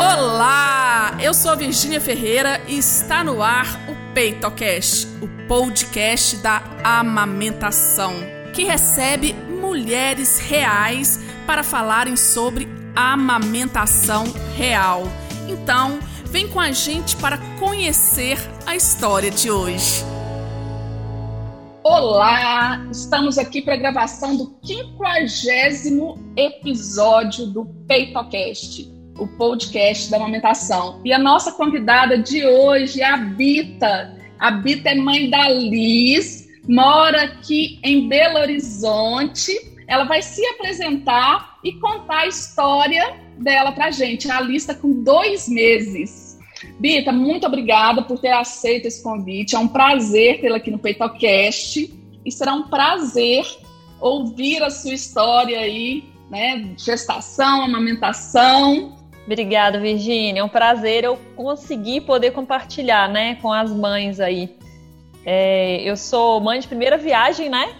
Olá, eu sou a Virgínia Ferreira e está no ar o PeitoCast, o podcast da amamentação, que recebe mulheres reais para falarem sobre amamentação real. Então, vem com a gente para conhecer a história de hoje. Olá, estamos aqui para a gravação do 50 episódio do PeitoCast, o podcast da amamentação. E a nossa convidada de hoje é a Bita. A Bita é mãe da Liz, mora aqui em Belo Horizonte. Ela vai se apresentar e contar a história dela para a gente. A Liz está com dois meses. Bita, muito obrigada por ter aceito esse convite. É um prazer tê-la aqui no PeitoCast e será um prazer ouvir a sua história aí, né? Gestação, amamentação. Obrigada, Virgínia. É um prazer eu conseguir poder compartilhar, né, com as mães aí. É, eu sou mãe de primeira viagem, né?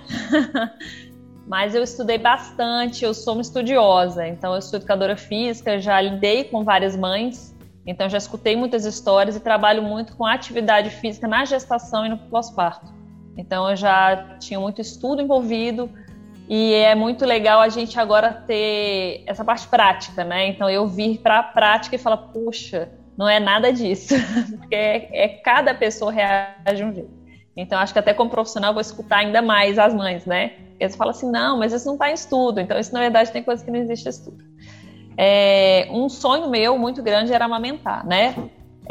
Mas eu estudei bastante, eu sou uma estudiosa, então eu sou educadora física, já lidei com várias mães então, já escutei muitas histórias e trabalho muito com atividade física na gestação e no pós-parto. Então, eu já tinha muito estudo envolvido e é muito legal a gente agora ter essa parte prática, né? Então, eu vir para a prática e falar, puxa, não é nada disso, porque é, é, cada pessoa reage um jeito. Então, acho que até como profissional vou escutar ainda mais as mães, né? Eles falam assim, não, mas isso não está em estudo. Então, isso na verdade tem coisa que não existe estudo é, um sonho meu muito grande era amamentar, né?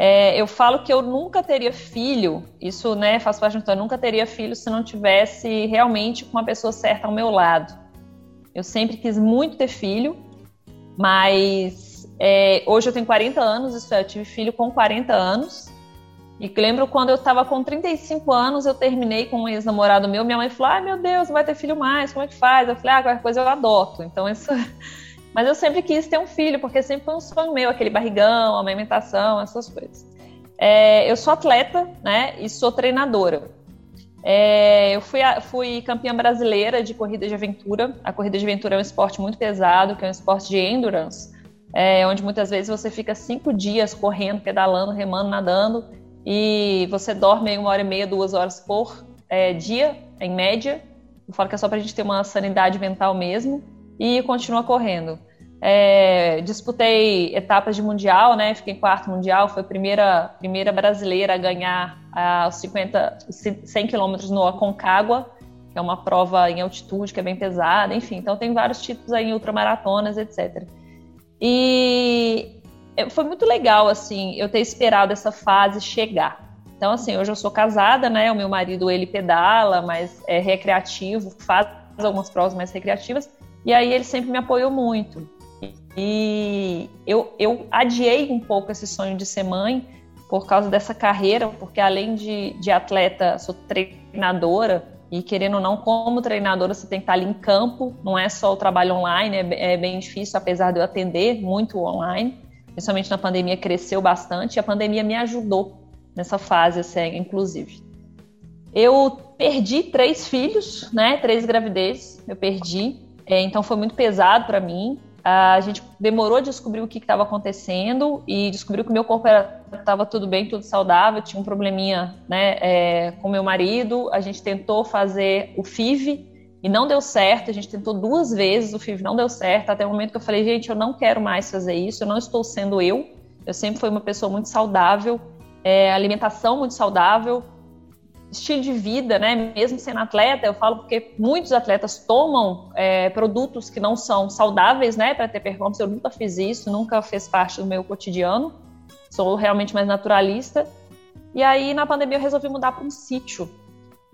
É, eu falo que eu nunca teria filho, isso né, faz parte do eu nunca teria filho se não tivesse realmente com uma pessoa certa ao meu lado. Eu sempre quis muito ter filho, mas é, hoje eu tenho 40 anos, isso é, eu tive filho com 40 anos. E lembro quando eu estava com 35 anos, eu terminei com um ex-namorado meu, minha mãe falou: ai meu Deus, não vai ter filho mais, como é que faz? Eu falei: ah, qualquer coisa eu adoto. Então isso mas eu sempre quis ter um filho, porque sempre foi um sonho meu, aquele barrigão, amamentação, essas coisas. É, eu sou atleta, né, e sou treinadora. É, eu fui, fui campeã brasileira de corrida de aventura. A corrida de aventura é um esporte muito pesado, que é um esporte de endurance, é, onde muitas vezes você fica cinco dias correndo, pedalando, remando, nadando, e você dorme uma hora e meia, duas horas por é, dia, em média. Eu falo que é só para a gente ter uma sanidade mental mesmo e continua correndo. É, disputei etapas de mundial, né? Fiquei em quarto mundial, foi a primeira, primeira brasileira a ganhar os 50, 100 quilômetros no Aconcagua, que é uma prova em altitude que é bem pesada, enfim. Então tem vários títulos aí em ultramaratonas, etc. E foi muito legal, assim, eu ter esperado essa fase chegar. Então, assim, hoje eu sou casada, né? O meu marido, ele pedala, mas é recreativo, faz algumas provas mais recreativas. E aí ele sempre me apoiou muito. E eu, eu adiei um pouco esse sonho de ser mãe por causa dessa carreira, porque além de, de atleta, sou treinadora, e querendo ou não, como treinadora, você tem que estar ali em campo, não é só o trabalho online, é, é bem difícil, apesar de eu atender muito online. Principalmente na pandemia, cresceu bastante, e a pandemia me ajudou nessa fase, assim, inclusive. Eu perdi três filhos, né? Três gravidezes, eu perdi. É, então foi muito pesado para mim. A gente demorou a descobrir o que estava acontecendo e descobriu que meu corpo estava tudo bem, tudo saudável. Tinha um probleminha né, é, com meu marido. A gente tentou fazer o FIV e não deu certo. A gente tentou duas vezes, o FIV não deu certo. Até o momento que eu falei, gente, eu não quero mais fazer isso. Eu não estou sendo eu. Eu sempre fui uma pessoa muito saudável, é, alimentação muito saudável, estilo de vida, né? Mesmo sendo atleta, eu falo porque muitos atletas tomam é, produtos que não são saudáveis, né? Para ter performance. Eu nunca fiz isso, nunca fez parte do meu cotidiano. Sou realmente mais naturalista. E aí, na pandemia, eu resolvi mudar para um sítio.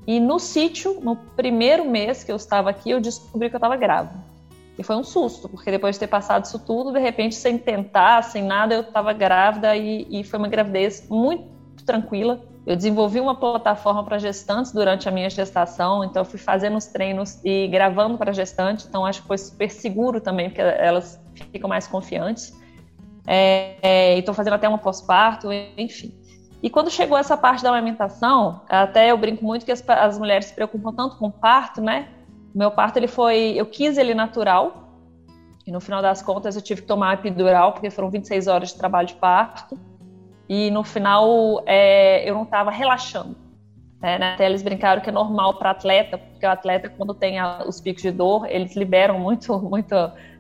E no sítio, no primeiro mês que eu estava aqui, eu descobri que eu estava grávida. E foi um susto, porque depois de ter passado isso tudo, de repente, sem tentar, sem nada, eu estava grávida e, e foi uma gravidez muito tranquila eu desenvolvi uma plataforma para gestantes durante a minha gestação, então eu fui fazendo os treinos e gravando para gestantes, então acho que foi super seguro também, porque elas ficam mais confiantes. É, é, estou fazendo até uma pós-parto, enfim. E quando chegou essa parte da amamentação, até eu brinco muito que as, as mulheres se preocupam tanto com o parto, né? Meu parto ele foi, eu quis ele natural, E no final das contas eu tive que tomar epidural, porque foram 26 horas de trabalho de parto. E no final é, eu não estava relaxando. Né? Até eles brincaram que é normal para atleta, porque o atleta, quando tem a, os picos de dor, eles liberam muito, muito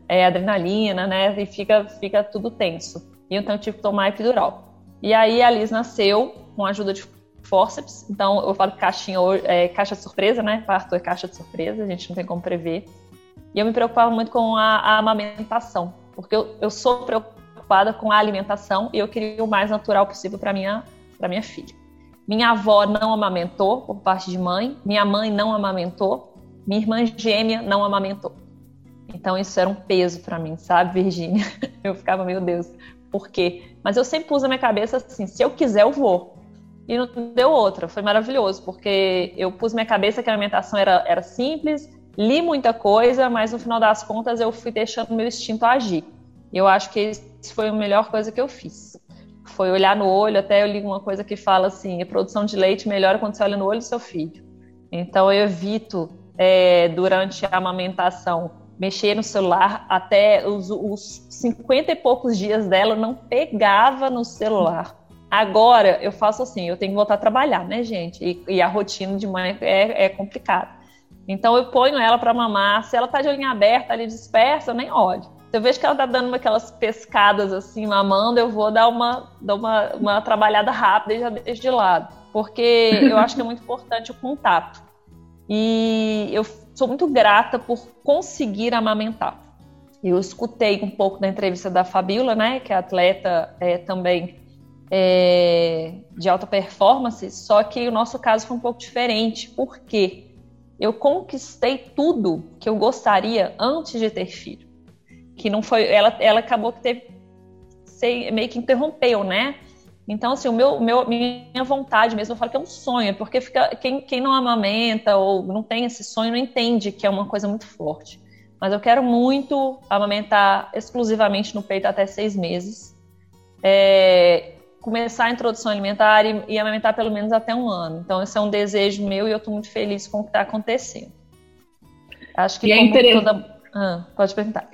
é, adrenalina, né? E fica, fica tudo tenso. E então eu tive que tomar epidural. E aí a Liz nasceu com a ajuda de fórceps. Então eu falo que caixinha, é, caixa de surpresa, né? Parto é caixa de surpresa, a gente não tem como prever. E eu me preocupava muito com a, a amamentação, porque eu, eu sou preocupada com a alimentação e eu queria o mais natural possível para minha para minha filha. Minha avó não amamentou por parte de mãe, minha mãe não amamentou, minha irmã gêmea não amamentou. Então isso era um peso para mim, sabe, Virgínia? Eu ficava, meu Deus, por quê? Mas eu sempre pus na minha cabeça assim, se eu quiser eu vou. E não deu outra, foi maravilhoso, porque eu pus minha cabeça que a alimentação era, era simples, li muita coisa, mas no final das contas eu fui deixando meu instinto agir. Eu acho que isso foi a melhor coisa que eu fiz. Foi olhar no olho, até eu li uma coisa que fala assim: a produção de leite melhora quando você olha no olho do seu filho. Então eu evito, é, durante a amamentação, mexer no celular até os, os 50 e poucos dias dela, não pegava no celular. Agora eu faço assim, eu tenho que voltar a trabalhar, né, gente? E, e a rotina de mãe é, é complicada. Então eu ponho ela para mamar. Se ela tá de olhinho aberta ali dispersa, eu nem olho. Eu vejo que ela tá dando aquelas pescadas assim, mamando, eu vou dar uma, dar uma, uma trabalhada rápida e já deixo de lado. Porque eu acho que é muito importante o contato. E eu sou muito grata por conseguir amamentar. Eu escutei um pouco da entrevista da Fabiola, né, que é atleta é, também é, de alta performance, só que o nosso caso foi um pouco diferente. Por quê? eu conquistei tudo que eu gostaria antes de ter filho. Que não foi, ela, ela acabou que teve, sei, meio que interrompeu, né? Então, assim, o meu, meu, minha vontade mesmo, eu falo que é um sonho, porque fica, quem, quem não amamenta ou não tem esse sonho não entende que é uma coisa muito forte. Mas eu quero muito amamentar exclusivamente no peito até seis meses. É, começar a introdução alimentar e, e amamentar pelo menos até um ano. Então, esse é um desejo meu e eu estou muito feliz com o que está acontecendo. Acho que e é interessante. Toda... Ah, pode perguntar.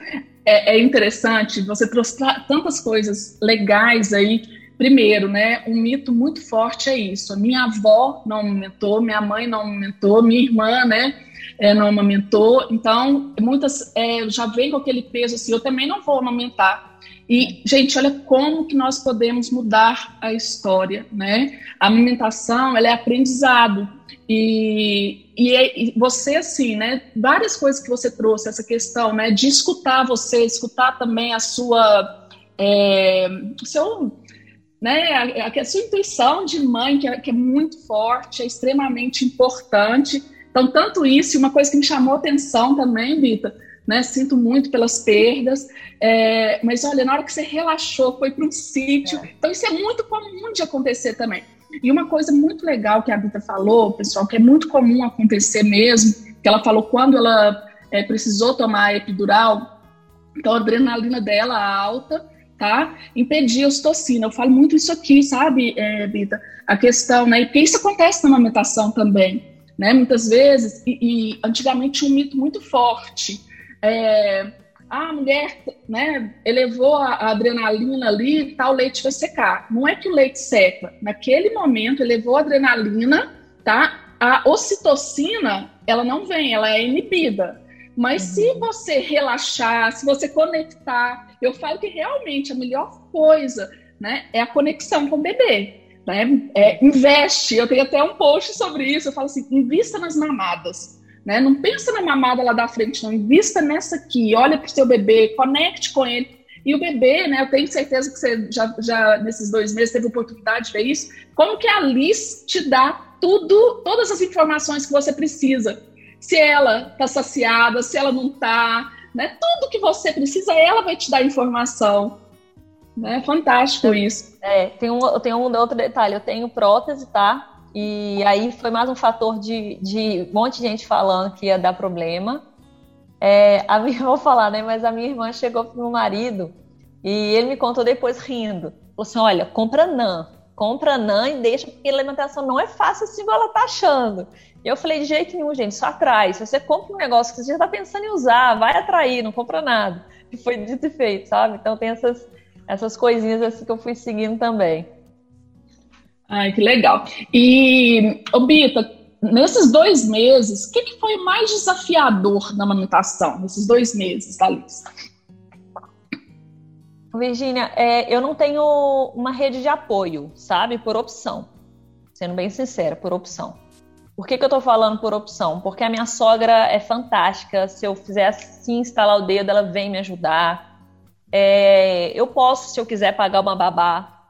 É, é, interessante, você trouxe tantas coisas legais aí. Primeiro, né, um mito muito forte é isso. A minha avó não amamentou, minha mãe não amamentou, minha irmã, né, é, não amamentou. Então, muitas é, já vem com aquele peso assim, eu também não vou amamentar. E, gente, olha como que nós podemos mudar a história, né? A alimentação, ela é aprendizado. E, e, é, e, você, assim, né? Várias coisas que você trouxe, essa questão, né? De escutar você, escutar também a sua... É, seu, né, a, a, sua intuição de mãe, que é, que é muito forte, é extremamente importante. Então, tanto isso, e uma coisa que me chamou atenção também, Bita, né? Sinto muito pelas perdas, é, mas olha, na hora que você relaxou, foi para um sítio. É. Então, isso é muito comum de acontecer também. E uma coisa muito legal que a Bita falou, pessoal, que é muito comum acontecer mesmo, que ela falou quando ela é, precisou tomar epidural, então a adrenalina dela alta, tá? Impedia a ocitocina. Eu falo muito isso aqui, sabe, é, Bita? A questão, né? E porque isso acontece na amamentação também, né? Muitas vezes, e, e antigamente um mito muito forte é, a mulher né, elevou a, adrenalina ali e tal, o leite vai secar. Não é que o leite seca. Naquele momento, elevou a adrenalina, tá? A ocitocina, ela não vem, ela é inibida. Mas uhum. se você relaxar, se você conectar, eu falo que realmente a melhor coisa né, é a conexão com o bebê. Né? É, investe, eu tenho até um post sobre isso, eu falo assim, invista nas mamadas. Né? Não pensa na mamada lá da frente, não. Invista nessa aqui, olha para o seu bebê, conecte com ele. E o bebê, né? Eu tenho certeza que você já, já nesses dois meses teve oportunidade de ver isso. Como que a Liz te dá tudo, todas as informações que você precisa? Se ela está saciada, se ela não está, né? Tudo que você precisa, ela vai te dar informação. É fantástico isso. É, tem um, tem um outro detalhe. Eu tenho prótese, tá? E aí foi mais um fator de, de um monte de gente falando que ia dar problema. É, a minha, vou falar, né? Mas a minha irmã chegou pro meu marido e ele me contou depois rindo. Falou assim: olha, compra NAN, compra NAN e deixa, porque a alimentação não é fácil assim igual ela tá achando. E eu falei, de jeito nenhum, gente, só atrai. Se você compra um negócio que você já tá pensando em usar, vai atrair, não compra nada. que foi dito e feito, sabe? Então tem essas, essas coisinhas assim que eu fui seguindo também. Ai, que legal. E, ô Bita, nesses dois meses, o que, que foi mais desafiador na amamentação, nesses dois meses da Liz? Virgínia, é, eu não tenho uma rede de apoio, sabe? Por opção. Sendo bem sincera, por opção. Por que, que eu tô falando por opção? Porque a minha sogra é fantástica. Se eu fizer assim, instalar o dedo, ela vem me ajudar. É, eu posso, se eu quiser, pagar uma babá,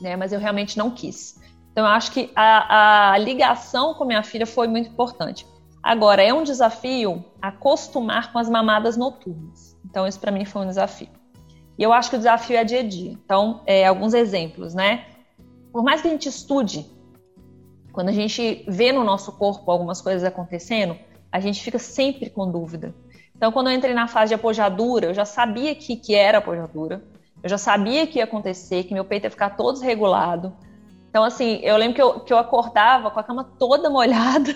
né? Mas eu realmente não quis. Então, eu acho que a, a ligação com minha filha foi muito importante. Agora, é um desafio acostumar com as mamadas noturnas. Então, isso para mim foi um desafio. E eu acho que o desafio é dia a dia. Então, é, alguns exemplos, né? Por mais que a gente estude, quando a gente vê no nosso corpo algumas coisas acontecendo, a gente fica sempre com dúvida. Então, quando eu entrei na fase de apojadura, eu já sabia que, que era apojadura, eu já sabia que ia acontecer, que meu peito ia ficar todo desregulado. Então, assim, eu lembro que eu, que eu acordava com a cama toda molhada.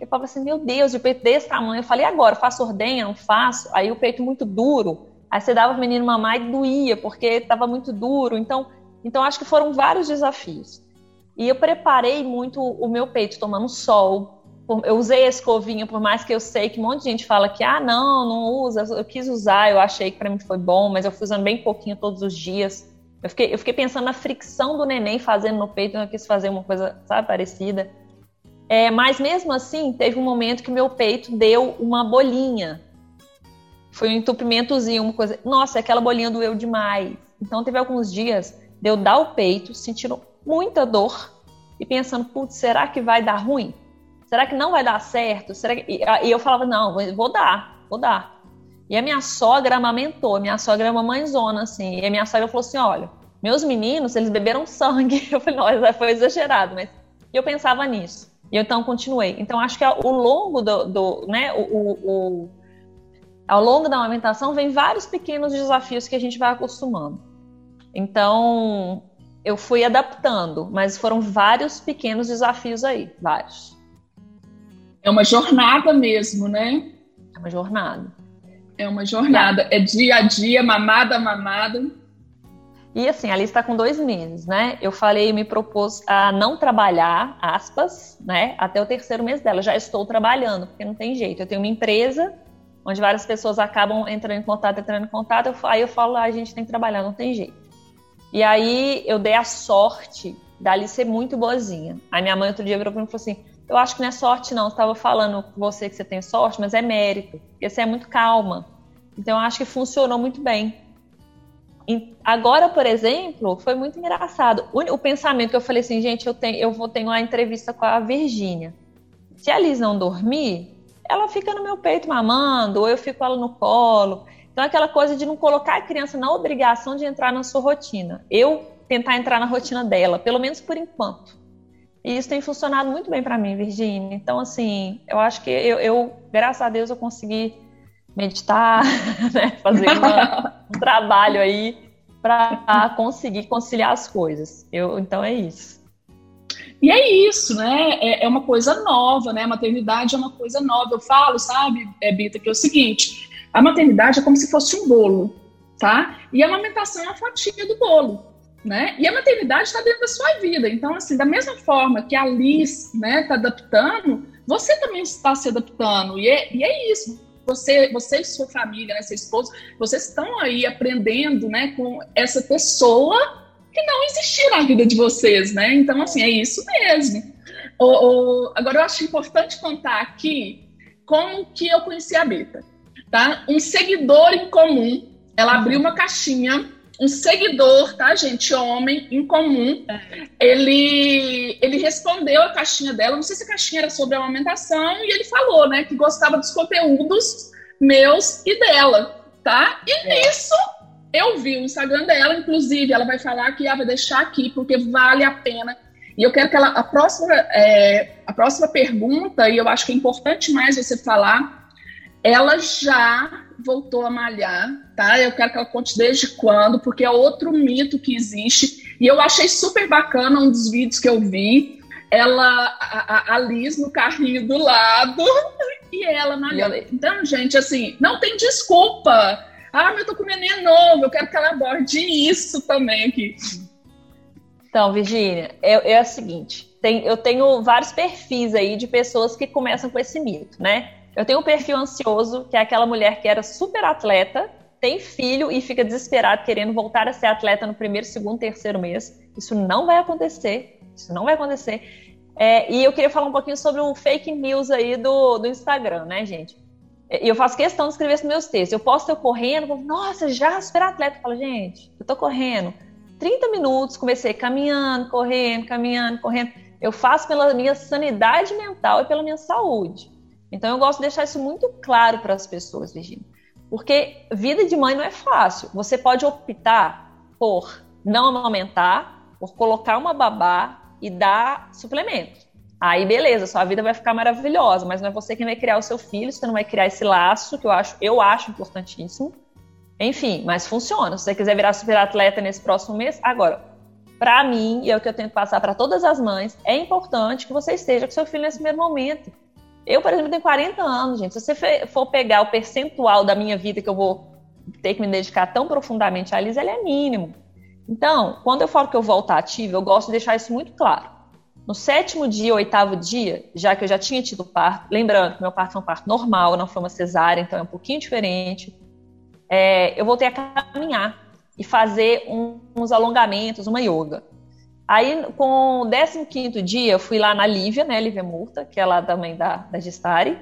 eu falava assim, meu Deus, o peito desse tamanho. Eu falei, agora, faço ordenha, não faço? Aí o peito muito duro. Aí você dava o menino mamar e doía, porque estava muito duro. Então, então, acho que foram vários desafios. E eu preparei muito o meu peito tomando sol. Eu usei a escovinha, por mais que eu sei que um monte de gente fala que, ah, não, não usa. Eu quis usar, eu achei que para mim foi bom, mas eu fui usando bem pouquinho todos os dias. Eu fiquei, eu fiquei pensando na fricção do neném fazendo no peito, eu quis fazer uma coisa, sabe, parecida. É, mas mesmo assim, teve um momento que meu peito deu uma bolinha. Foi um entupimentozinho, uma coisa. Nossa, aquela bolinha doeu demais. Então teve alguns dias de eu dar o peito, sentindo muita dor e pensando, putz, será que vai dar ruim? Será que não vai dar certo? Será que... E eu falava, não, vou dar, vou dar. E a minha sogra amamentou, minha sogra é uma mãezona, assim, e a minha sogra falou assim, olha, meus meninos, eles beberam sangue. Eu falei, não, foi exagerado, mas eu pensava nisso. E eu então continuei. Então acho que ao longo do, do né, o, o, o, ao longo da amamentação vem vários pequenos desafios que a gente vai acostumando. Então eu fui adaptando, mas foram vários pequenos desafios aí, vários. É uma jornada mesmo, né? É uma jornada. É uma jornada. É dia a dia, mamada a mamada. E assim, ali está com dois meses, né? Eu falei, me propus a não trabalhar, aspas, né? Até o terceiro mês dela. Já estou trabalhando, porque não tem jeito. Eu tenho uma empresa onde várias pessoas acabam entrando em contato, entrando em contato. Eu, aí eu falo, ah, a gente tem que trabalhar, não tem jeito. E aí eu dei a sorte dali ser muito boazinha. Aí minha mãe outro dia virou pra mim e falou assim: Eu acho que não é sorte, não. Estava falando com você que você tem sorte, mas é mérito. Porque você é muito calma. Então eu acho que funcionou muito bem. E agora, por exemplo, foi muito engraçado. O, o, pensamento que eu falei assim, gente, eu, tenho, eu vou ter uma entrevista com a Virgínia. Se a Liz não dormir, ela fica no meu peito mamando, ou eu fico ela no colo. Então, aquela coisa de não colocar a criança na obrigação de entrar na sua rotina. Eu tentar entrar na rotina dela, pelo menos por enquanto. E isso tem funcionado muito bem para mim, Virginia. Então, assim, eu acho que eu, eu, graças a Deus, eu consegui meditar, né? fazer uma, um trabalho aí para conseguir conciliar as coisas. Eu, então, é isso. E é isso, né? É, é, uma coisa nova, né? A maternidade é uma coisa nova. Eu falo, sabe, é, Bita, que é o seguinte: a maternidade é como se fosse um bolo, tá? E a amamentação é uma fatia do bolo, né? E a maternidade está dentro da sua vida. Então, assim, da mesma forma que a Liz, né, está adaptando, você também está se adaptando. E é, e é isso. Você, você e sua família, né, seu esposo, vocês estão aí aprendendo, né, com essa pessoa que não existiu na vida de vocês, né? Então, assim, é isso mesmo. O, o, agora, eu acho importante contar aqui como que eu conheci a Beta tá? Um seguidor em comum. Ela abriu uma caixinha, um seguidor, tá, gente? Homem em comum. Ele, ele respondeu a caixinha dela. Não sei se a caixinha era sobre a amamentação, e ele falou, né, que gostava dos conteúdos meus e dela, tá? E é. nisso eu vi o Instagram dela, inclusive, ela vai falar que ah, vai deixar aqui, porque vale a pena. E eu quero que ela, a próxima, é, a próxima pergunta, e eu acho que é importante mais você falar, ela já voltou a malhar, tá? Eu quero que ela conte desde quando, porque é outro mito que existe. E eu achei super bacana um dos vídeos que eu vi. Ela, a, a Liz no carrinho do lado e ela malhando. Então, gente, assim, não tem desculpa. Ah, mas eu tô com neném novo, eu quero que ela aborde isso também aqui. Então, Virgínia, é, é o seguinte: tem, eu tenho vários perfis aí de pessoas que começam com esse mito, né? Eu tenho um perfil ansioso, que é aquela mulher que era super atleta, tem filho e fica desesperado querendo voltar a ser atleta no primeiro, segundo, terceiro mês. Isso não vai acontecer. Isso não vai acontecer. É, e eu queria falar um pouquinho sobre o fake news aí do, do Instagram, né, gente? E eu faço questão de escrever isso nos meus textos. Eu posto eu correndo, nossa, já super atleta. Eu falo, gente, eu tô correndo 30 minutos, comecei caminhando, correndo, caminhando, correndo. Eu faço pela minha sanidade mental e pela minha saúde. Então eu gosto de deixar isso muito claro para as pessoas, Virginia. Porque vida de mãe não é fácil. Você pode optar por não amamentar, por colocar uma babá e dar suplemento. Aí beleza, sua vida vai ficar maravilhosa, mas não é você quem vai criar o seu filho, você não vai criar esse laço que eu acho, eu acho importantíssimo. Enfim, mas funciona. Se você quiser virar super atleta nesse próximo mês, agora, para mim, e é o que eu tento passar para todas as mães, é importante que você esteja com seu filho nesse primeiro momento. Eu, por exemplo, tenho 40 anos, gente. Se você for pegar o percentual da minha vida que eu vou ter que me dedicar tão profundamente a Liz, ele é mínimo. Então, quando eu falo que eu volto ativa, eu gosto de deixar isso muito claro. No sétimo dia, oitavo dia, já que eu já tinha tido parto, lembrando que meu parto foi um parto normal, não foi uma cesárea, então é um pouquinho diferente é, eu voltei a caminhar e fazer um, uns alongamentos, uma yoga. Aí, com o 15 dia, eu fui lá na Lívia, né, Lívia Murta, que é lá também da, da Gestari,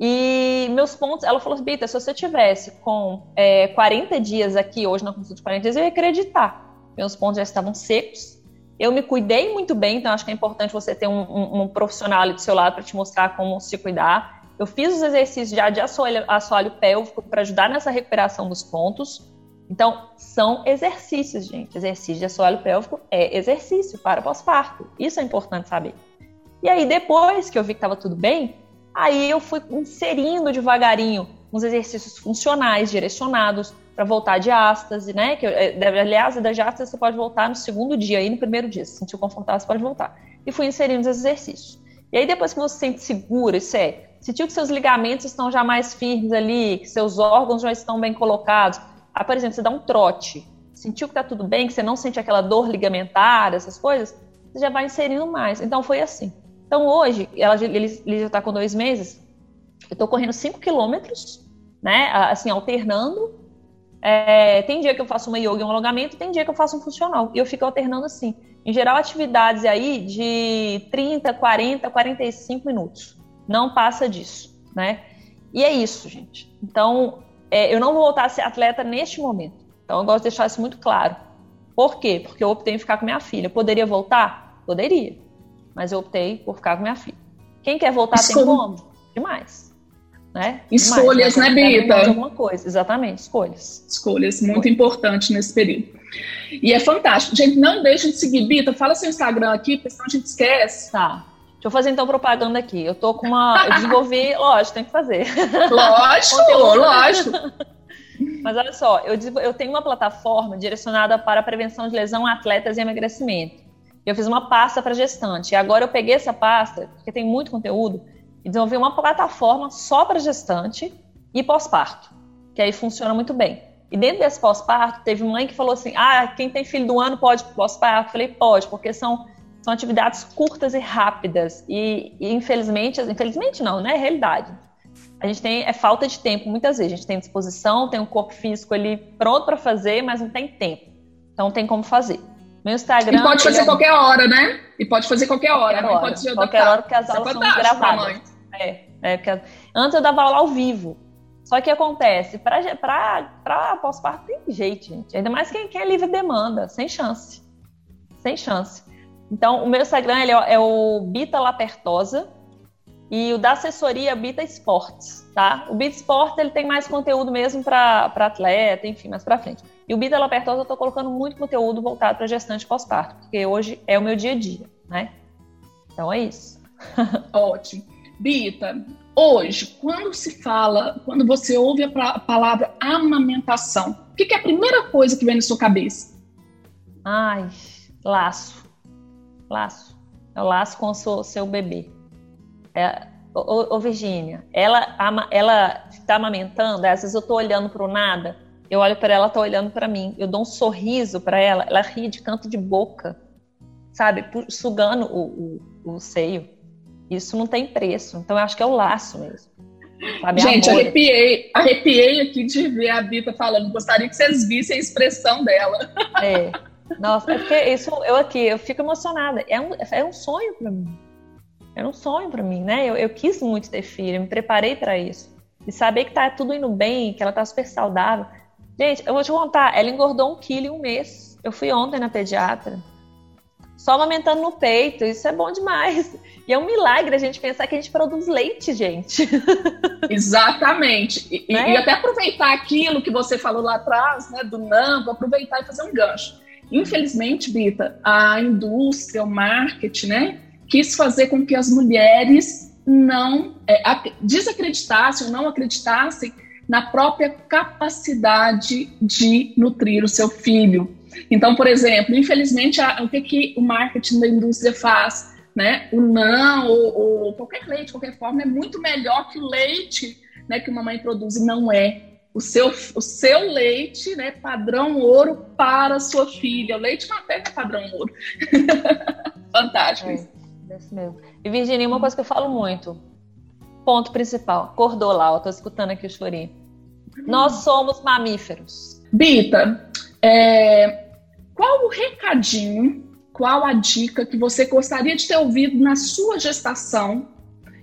e meus pontos, ela falou assim, Bita, se você tivesse com é, 40 dias aqui, hoje na consulta de 40 dias, eu ia acreditar. Meus pontos já estavam secos, eu me cuidei muito bem, então acho que é importante você ter um, um, um profissional ali do seu lado para te mostrar como se cuidar. Eu fiz os exercícios já de assoalho, assoalho pélvico para ajudar nessa recuperação dos pontos. Então, são exercícios, gente. Exercício de assoalho pélvico é exercício para pós-parto. Isso é importante saber. E aí, depois que eu vi que estava tudo bem, aí eu fui inserindo devagarinho uns exercícios funcionais, direcionados, para voltar de ástase, né? Que, eh, aliás, da ástase você pode voltar no segundo dia, aí no primeiro dia. Se sentiu confortável, você pode voltar. E fui inserindo os exercícios. E aí, depois que você se sente segura, isso é sentiu que seus ligamentos estão já mais firmes ali, que seus órgãos já estão bem colocados. Aí, por exemplo, você dá um trote, sentiu que está tudo bem, que você não sente aquela dor ligamentar, essas coisas, você já vai inserindo mais. Então foi assim. Então hoje, ela, ele, ele já está com dois meses, eu estou correndo 5 quilômetros, né? Assim, alternando. É, tem dia que eu faço uma yoga e um alongamento, tem dia que eu faço um funcional. E eu fico alternando assim. Em geral, atividades aí de 30, 40, 45 minutos não passa disso, né? E é isso, gente. Então, é, eu não vou voltar a ser atleta neste momento. Então, eu gosto de deixar isso muito claro. Por quê? Porque eu optei em ficar com minha filha. Poderia voltar? Poderia. Mas eu optei por ficar com minha filha. Quem quer voltar Escolha. tem como? Demais. Né? Escolhas, Demais, né, Bita? Alguma coisa, exatamente, escolhas. Escolhas, muito importante nesse período. E é fantástico. Gente, não deixe de seguir, Bita. Fala seu Instagram aqui, porque senão a gente esquece. Tá. Deixa eu fazer então propaganda aqui. Eu tô com uma. Eu desenvolvi, lógico, tem que fazer. Lógico, lógico. Mas olha só, eu, eu tenho uma plataforma direcionada para a prevenção de lesão a atletas e emagrecimento. Eu fiz uma pasta para gestante. E agora eu peguei essa pasta, porque tem muito conteúdo, e desenvolvi uma plataforma só para gestante e pós-parto, que aí funciona muito bem. E dentro desse pós-parto, teve mãe que falou assim: ah, quem tem filho do ano pode pós-parto? Falei, pode, porque são são atividades curtas e rápidas. E, e, infelizmente, infelizmente não, né? É realidade. A gente tem é falta de tempo muitas vezes. A gente tem disposição, tem um corpo físico ali pronto para fazer, mas não tem tempo. Então tem como fazer. Meu Instagram. E pode fazer é... qualquer hora, né? E pode fazer qualquer hora. Qualquer hora, pode qualquer hora porque as é aulas são gravadas. É, é porque antes eu dava aula ao vivo. Só que acontece, para pós-parto tem jeito, gente. Ainda mais quem, quem é livre demanda, sem chance. Sem chance. Então, o meu Instagram ele é, é o Bita Lapertosa e o da assessoria é Bita Esportes, tá? O Bita Esportes ele tem mais conteúdo mesmo para atleta, enfim, mais para frente. E o Bita Lapertosa eu estou colocando muito conteúdo voltado para gestante pós-parto, porque hoje é o meu dia a dia, né? Então é isso. Ótimo. Bita, hoje, quando se fala, quando você ouve a palavra amamentação, o que, que é a primeira coisa que vem na sua cabeça? Ai, laço Laço. É o laço com o seu, seu bebê. É, ô, ô, Virgínia, ela, ela está amamentando, às vezes eu estou olhando para o nada, Eu olho para ela, ela tá olhando para mim. Eu dou um sorriso para ela, ela ri de canto de boca, sabe? Sugando o, o, o seio. Isso não tem preço. Então eu acho que é o laço mesmo. Sabe? Gente, Amor. arrepiei, arrepiei aqui de ver a Bita falando. Gostaria que vocês vissem a expressão dela. É. Nossa, é porque isso, eu aqui, eu fico emocionada. É um, é um sonho para mim. Era um sonho para mim, né? Eu, eu, quis muito ter filho, eu me preparei para isso. E saber que tá tudo indo bem, que ela tá super saudável. Gente, eu vou te contar, ela engordou um quilo em um mês. Eu fui ontem na pediatra. Só amamentando no peito, isso é bom demais. E é um milagre a gente pensar que a gente produz leite, gente. Exatamente. E, né? e até aproveitar aquilo que você falou lá atrás, né, do vou aproveitar e fazer um gancho. Infelizmente, Bita, a indústria, o marketing, né, quis fazer com que as mulheres não é, desacreditassem ou não acreditassem na própria capacidade de nutrir o seu filho. Então, por exemplo, infelizmente, a, o que, que o marketing da indústria faz? Né? O não, ou, ou qualquer leite, qualquer forma, é muito melhor que o leite né, que uma mãe produz, e não é. O seu, o seu leite, né, padrão ouro para a sua filha. O leite materno é padrão ouro. Fantástico. É, isso mesmo. E, Virginia, uma coisa que eu falo muito. Ponto principal. Acordou lá, eu tô escutando aqui o chorinho. Nós somos mamíferos. Bita, é, qual o recadinho, qual a dica que você gostaria de ter ouvido na sua gestação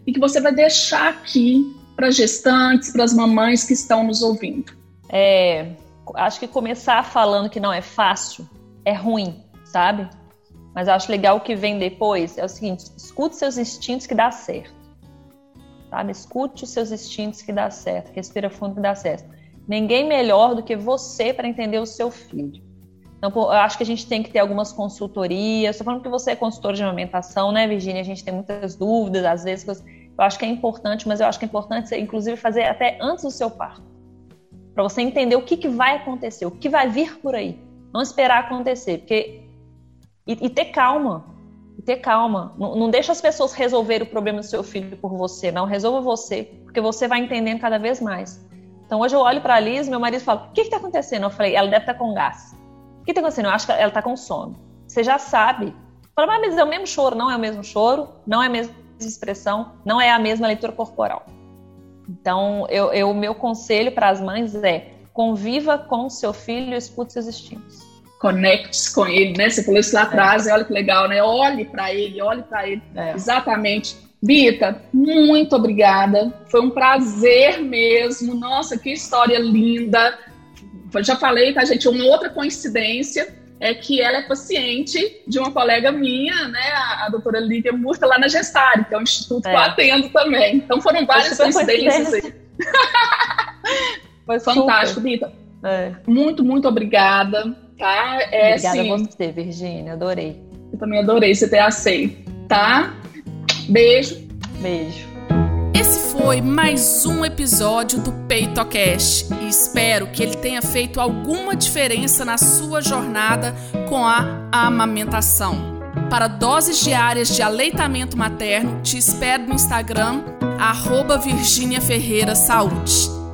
e que você vai deixar aqui para gestantes, para as mamães que estão nos ouvindo? É, acho que começar falando que não é fácil é ruim, sabe? Mas acho legal o que vem depois é o seguinte: escute seus instintos que dá certo. Sabe? Escute os seus instintos que dá certo. Respira fundo que dá certo. Ninguém melhor do que você para entender o seu filho. Então, eu acho que a gente tem que ter algumas consultorias. Estou falando que você é consultora de amamentação, né, Virginia? A gente tem muitas dúvidas, às vezes. Eu acho que é importante, mas eu acho que é importante você, inclusive, fazer até antes do seu parto. Para você entender o que, que vai acontecer, o que vai vir por aí. Não esperar acontecer, porque. E, e ter calma. E ter calma. Não, não deixa as pessoas resolverem o problema do seu filho por você, não. Resolva você, porque você vai entendendo cada vez mais. Então hoje eu olho para a Liz, meu marido fala: O que está acontecendo? Eu falei: Ela deve estar tá com gás. O que está acontecendo? Eu acho que ela está com sono. Você já sabe. Fala, mas é o mesmo choro. Não é o mesmo choro, não é a mesma expressão, não é a mesma leitura corporal. Então, eu, o meu conselho para as mães é: conviva com seu filho e escute seus instintos. Conecte-se com ele, né? Você falou isso lá atrás, é. olha que legal, né? Olhe para ele, olhe para ele. É. Exatamente. Bita, muito obrigada. Foi um prazer mesmo. Nossa, que história linda. Já falei, tá, gente? Uma outra coincidência é que ela é paciente de uma colega minha, né, a, a doutora Lívia Murta, lá na Gestare, que é o instituto é. que eu atendo também. Então foram várias coincidências aí. Foi Fantástico. Bita. É. Muito, muito obrigada. Tá? É, obrigada assim, a você, Virgínia. Adorei. Eu também adorei você ter aceito, tá? Beijo. Beijo. Foi mais um episódio do PeitoCast e espero que ele tenha feito alguma diferença na sua jornada com a amamentação. Para doses diárias de aleitamento materno, te espero no Instagram, arroba Virginia Ferreira Saúde.